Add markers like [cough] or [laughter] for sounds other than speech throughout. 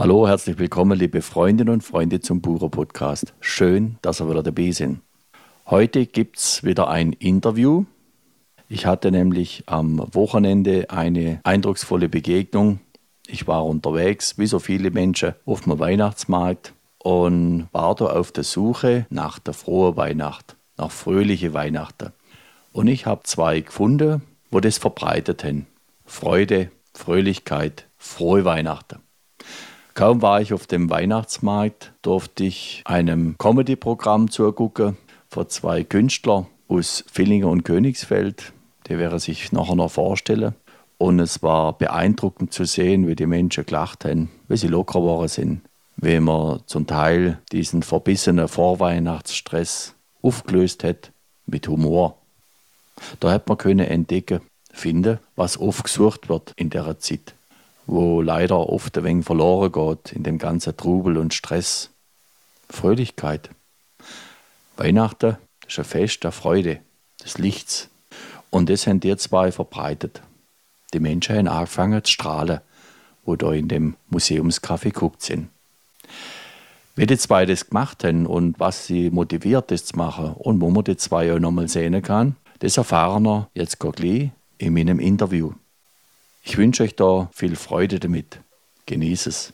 Hallo, herzlich willkommen, liebe Freundinnen und Freunde zum Bucher Podcast. Schön, dass ihr wieder dabei sind. Heute gibt es wieder ein Interview. Ich hatte nämlich am Wochenende eine eindrucksvolle Begegnung. Ich war unterwegs, wie so viele Menschen, auf dem Weihnachtsmarkt und war da auf der Suche nach der frohen Weihnacht, nach fröhliche Weihnachten. Und ich habe zwei gefunden, wo das verbreitet haben. Freude, Fröhlichkeit, frohe Weihnachten. Kaum war ich auf dem Weihnachtsmarkt, durfte ich einem Comedy-Programm zugucken von zwei Künstlern aus Villingen und Königsfeld. Die wäre sich nachher noch vorstellen. Und es war beeindruckend zu sehen, wie die Menschen gelacht haben, wie sie locker geworden sind, wie man zum Teil diesen verbissenen Vorweihnachtsstress aufgelöst hat mit Humor. Da hat man können entdecken, finden, was oft gesucht wird in der Zeit wo leider oft ein wenig verloren geht in dem ganzen Trubel und Stress. Fröhlichkeit. Weihnachten ist ein Fest der Freude, des Lichts. Und das haben die zwei verbreitet. Die Menschen haben angefangen zu strahlen, wo da in dem Museumscafé geguckt sind. Wie die zwei das gemacht haben und was sie motiviert, das zu machen und wo man die zwei auch nochmal sehen kann, das erfahren wir jetzt gleich in meinem Interview. Ich wünsche euch da viel Freude damit. Genieß es.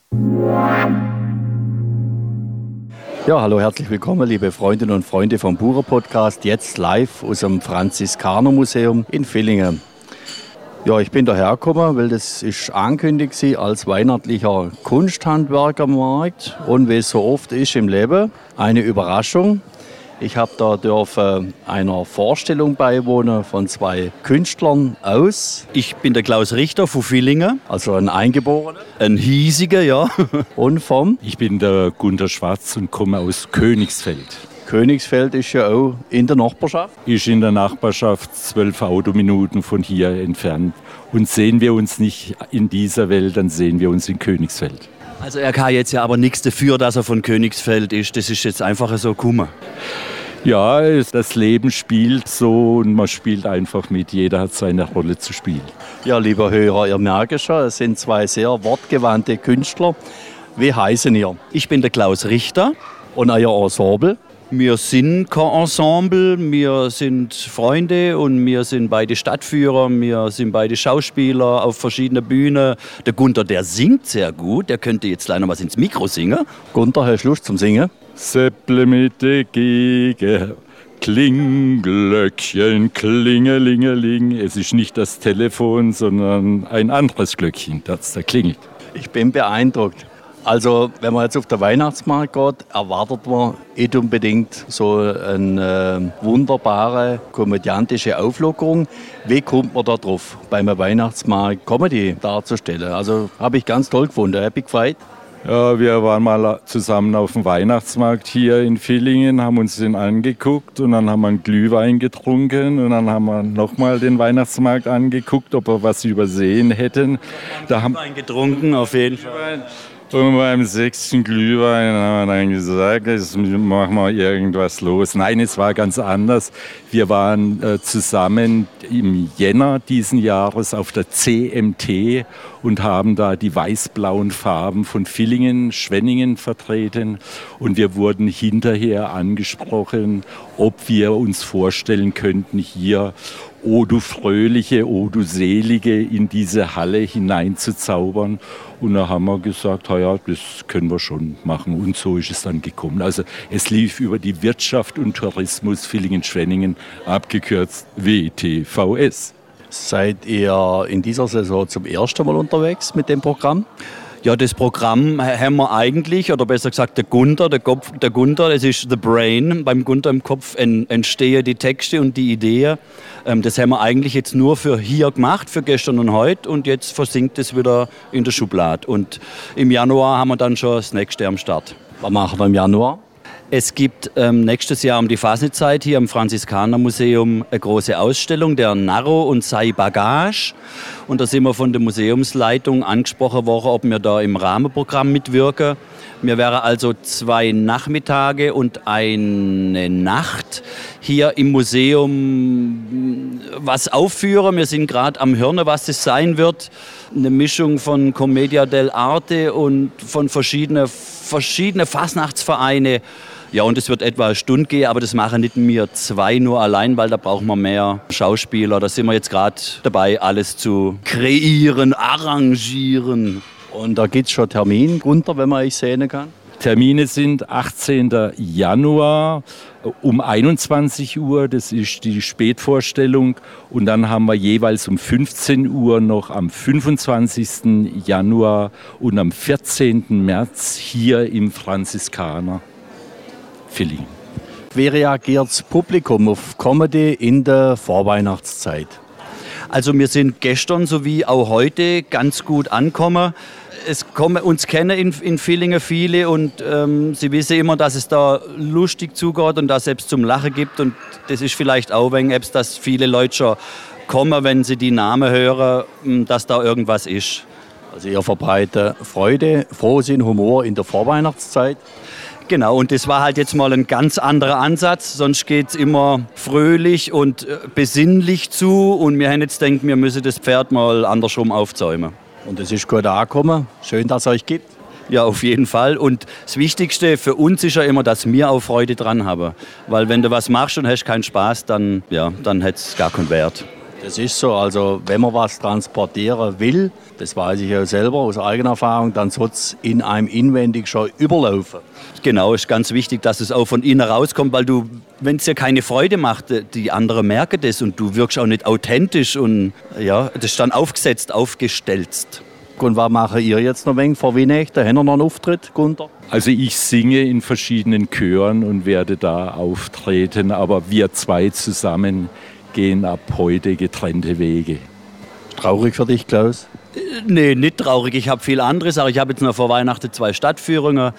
Ja, hallo, herzlich willkommen, liebe Freundinnen und Freunde vom Burer Podcast. Jetzt live aus dem Franziskaner Museum in Villingen. Ja, ich bin daher gekommen, weil das ist angekündigt als weihnachtlicher Kunsthandwerkermarkt und wie es so oft ist im Leben, eine Überraschung. Ich habe da dürfen einer Vorstellung beiwohnen von zwei Künstlern aus. Ich bin der Klaus Richter von Villingen. Also ein Eingeborener. Ein hiesiger, ja. [laughs] Und vom? Ich bin der Gunter Schwarz und komme aus Königsfeld. Königsfeld ist ja auch in der Nachbarschaft? Ist in der Nachbarschaft zwölf Autominuten von hier entfernt. Und sehen wir uns nicht in dieser Welt, dann sehen wir uns in Königsfeld. Also er kann jetzt ja aber nichts dafür, dass er von Königsfeld ist. Das ist jetzt einfach so Kummer. Ja, das Leben spielt so und man spielt einfach mit. Jeder hat seine Rolle zu spielen. Ja, lieber Hörer, ihr merkt schon, es sind zwei sehr wortgewandte Künstler. Wie heißen ihr? Ich bin der Klaus Richter. Und euer Ensemble? Wir sind kein Ensemble, wir sind Freunde und wir sind beide Stadtführer, wir sind beide Schauspieler auf verschiedenen Bühnen. Der Gunther, der singt sehr gut, der könnte jetzt leider was ins Mikro singen. Gunther, hast du Lust zum Singen? Säpple mit der Gege, Klingglöckchen, klingelingeling. Es ist nicht das Telefon, sondern ein anderes Glöckchen, das da klingelt. Ich bin beeindruckt. Also, wenn man jetzt auf den Weihnachtsmarkt geht, erwartet man nicht unbedingt so eine äh, wunderbare komödiantische Auflockerung. Wie kommt man da drauf, beim Weihnachtsmarkt Comedy darzustellen? Also, habe ich ganz toll gefunden. Happy gefreut. Ja, wir waren mal zusammen auf dem Weihnachtsmarkt hier in Villingen, haben uns den angeguckt und dann haben wir einen Glühwein getrunken und dann haben wir nochmal den Weihnachtsmarkt angeguckt, ob wir was übersehen hätten. Da haben Glühwein getrunken, auf jeden Fall. Und beim sechsten Glühwein haben wir dann gesagt, jetzt machen wir irgendwas los. Nein, es war ganz anders. Wir waren äh, zusammen im Jänner diesen Jahres auf der CMT und haben da die weiß-blauen Farben von Villingen, Schwenningen vertreten. Und wir wurden hinterher angesprochen, ob wir uns vorstellen könnten, hier O du Fröhliche, O du Selige in diese Halle hineinzuzaubern. Und da haben wir gesagt, ja, das können wir schon machen. Und so ist es dann gekommen. Also es lief über die Wirtschaft und Tourismus Villingen-Schwenningen, abgekürzt WTVS. Seid ihr in dieser Saison zum ersten Mal unterwegs mit dem Programm? Ja, das Programm haben wir eigentlich, oder besser gesagt der Gunther, der, Kopf, der Gunther, das ist the brain. Beim Gunther im Kopf entstehen die Texte und die Ideen. Ähm, das haben wir eigentlich jetzt nur für hier gemacht, für gestern und heute und jetzt versinkt es wieder in der Schublade. Und im Januar haben wir dann schon das nächste am Start. Was machen wir im Januar? Es gibt ähm, nächstes Jahr um die Fasnezeit hier im Franziskanermuseum eine große Ausstellung, der Narro und sei Bagage. Und da sind wir von der Museumsleitung angesprochen worden, ob wir da im Rahmenprogramm mitwirken. Wir wären also zwei Nachmittage und eine Nacht hier im Museum was aufführen. Wir sind gerade am Hirne, was das sein wird. Eine Mischung von Commedia dell'arte und von verschiedenen verschiedene Fasnachtsvereine. Ja, und es wird etwa eine Stunde gehen, aber das machen nicht wir zwei nur allein, weil da brauchen wir mehr Schauspieler. Da sind wir jetzt gerade dabei, alles zu kreieren, arrangieren. Und da gibt es schon Termin, Gunther, wenn man euch sehen kann? Termine sind 18. Januar um 21 Uhr, das ist die Spätvorstellung. Und dann haben wir jeweils um 15 Uhr noch am 25. Januar und am 14. März hier im Franziskaner Filling. Wie reagiert das Publikum auf Comedy in der Vorweihnachtszeit? Also wir sind gestern sowie auch heute ganz gut angekommen es kommen uns kennen in, in Villingen viele und ähm, sie wissen immer, dass es da lustig zugeht und dass es selbst zum Lachen gibt und das ist vielleicht auch wegen etwas, dass viele Leute schon kommen, wenn sie die Namen hören, hm, dass da irgendwas ist. Also ihr verbreitet Freude, Frohsinn, Humor in der Vorweihnachtszeit. Genau, und das war halt jetzt mal ein ganz anderer Ansatz. Sonst geht es immer fröhlich und äh, besinnlich zu. Und wir haben jetzt denkt, wir müssen das Pferd mal andersrum aufzäumen. Und es ist gut angekommen. Schön, dass es euch gibt. Ja, auf jeden Fall. Und das Wichtigste für uns ist ja immer, dass wir auch Freude dran haben. Weil wenn du was machst und hast keinen Spaß, dann, ja, dann hat es gar keinen Wert. Das ist so. Also wenn man was transportieren will, das weiß ich ja selber aus eigener Erfahrung, dann soll es in einem inwendig schon überlaufen. Genau, ist ganz wichtig, dass es auch von innen rauskommt, weil du, wenn es dir keine Freude macht, die anderen merken das und du wirkst auch nicht authentisch und ja, das ist dann aufgesetzt, aufgestellt. Und was macht ihr jetzt noch wenig vor Weihnachten? Haben wir noch einen Auftritt, Gunther? Also ich singe in verschiedenen Chören und werde da auftreten, aber wir zwei zusammen gehen ab heute getrennte Wege. Traurig für dich, Klaus? Nee, nicht traurig. Ich habe viel anderes. Aber ich habe jetzt noch vor Weihnachten zwei Stadtführungen.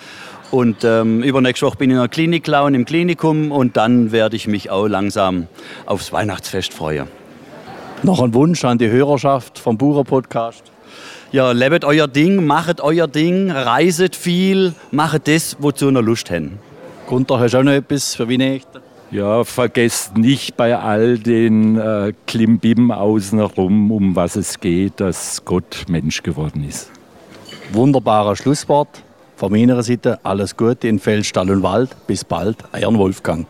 Und ähm, übernächste Woche bin ich in der Klinik-Clown im Klinikum. Und dann werde ich mich auch langsam aufs Weihnachtsfest freuen. Noch ein Wunsch an die Hörerschaft vom Bucher Podcast. Ja, lebt euer Ding, macht euer Ding, reiset viel, macht das, wozu ihr Lust habt. Gunther, hast du auch noch etwas für Weihnachten? Ja, vergesst nicht bei all den äh, Klimbim außenrum, um was es geht, dass Gott Mensch geworden ist. Wunderbarer Schlusswort. Von meiner Seite alles Gute in Feld, Stall und Wald. Bis bald, euer Wolfgang.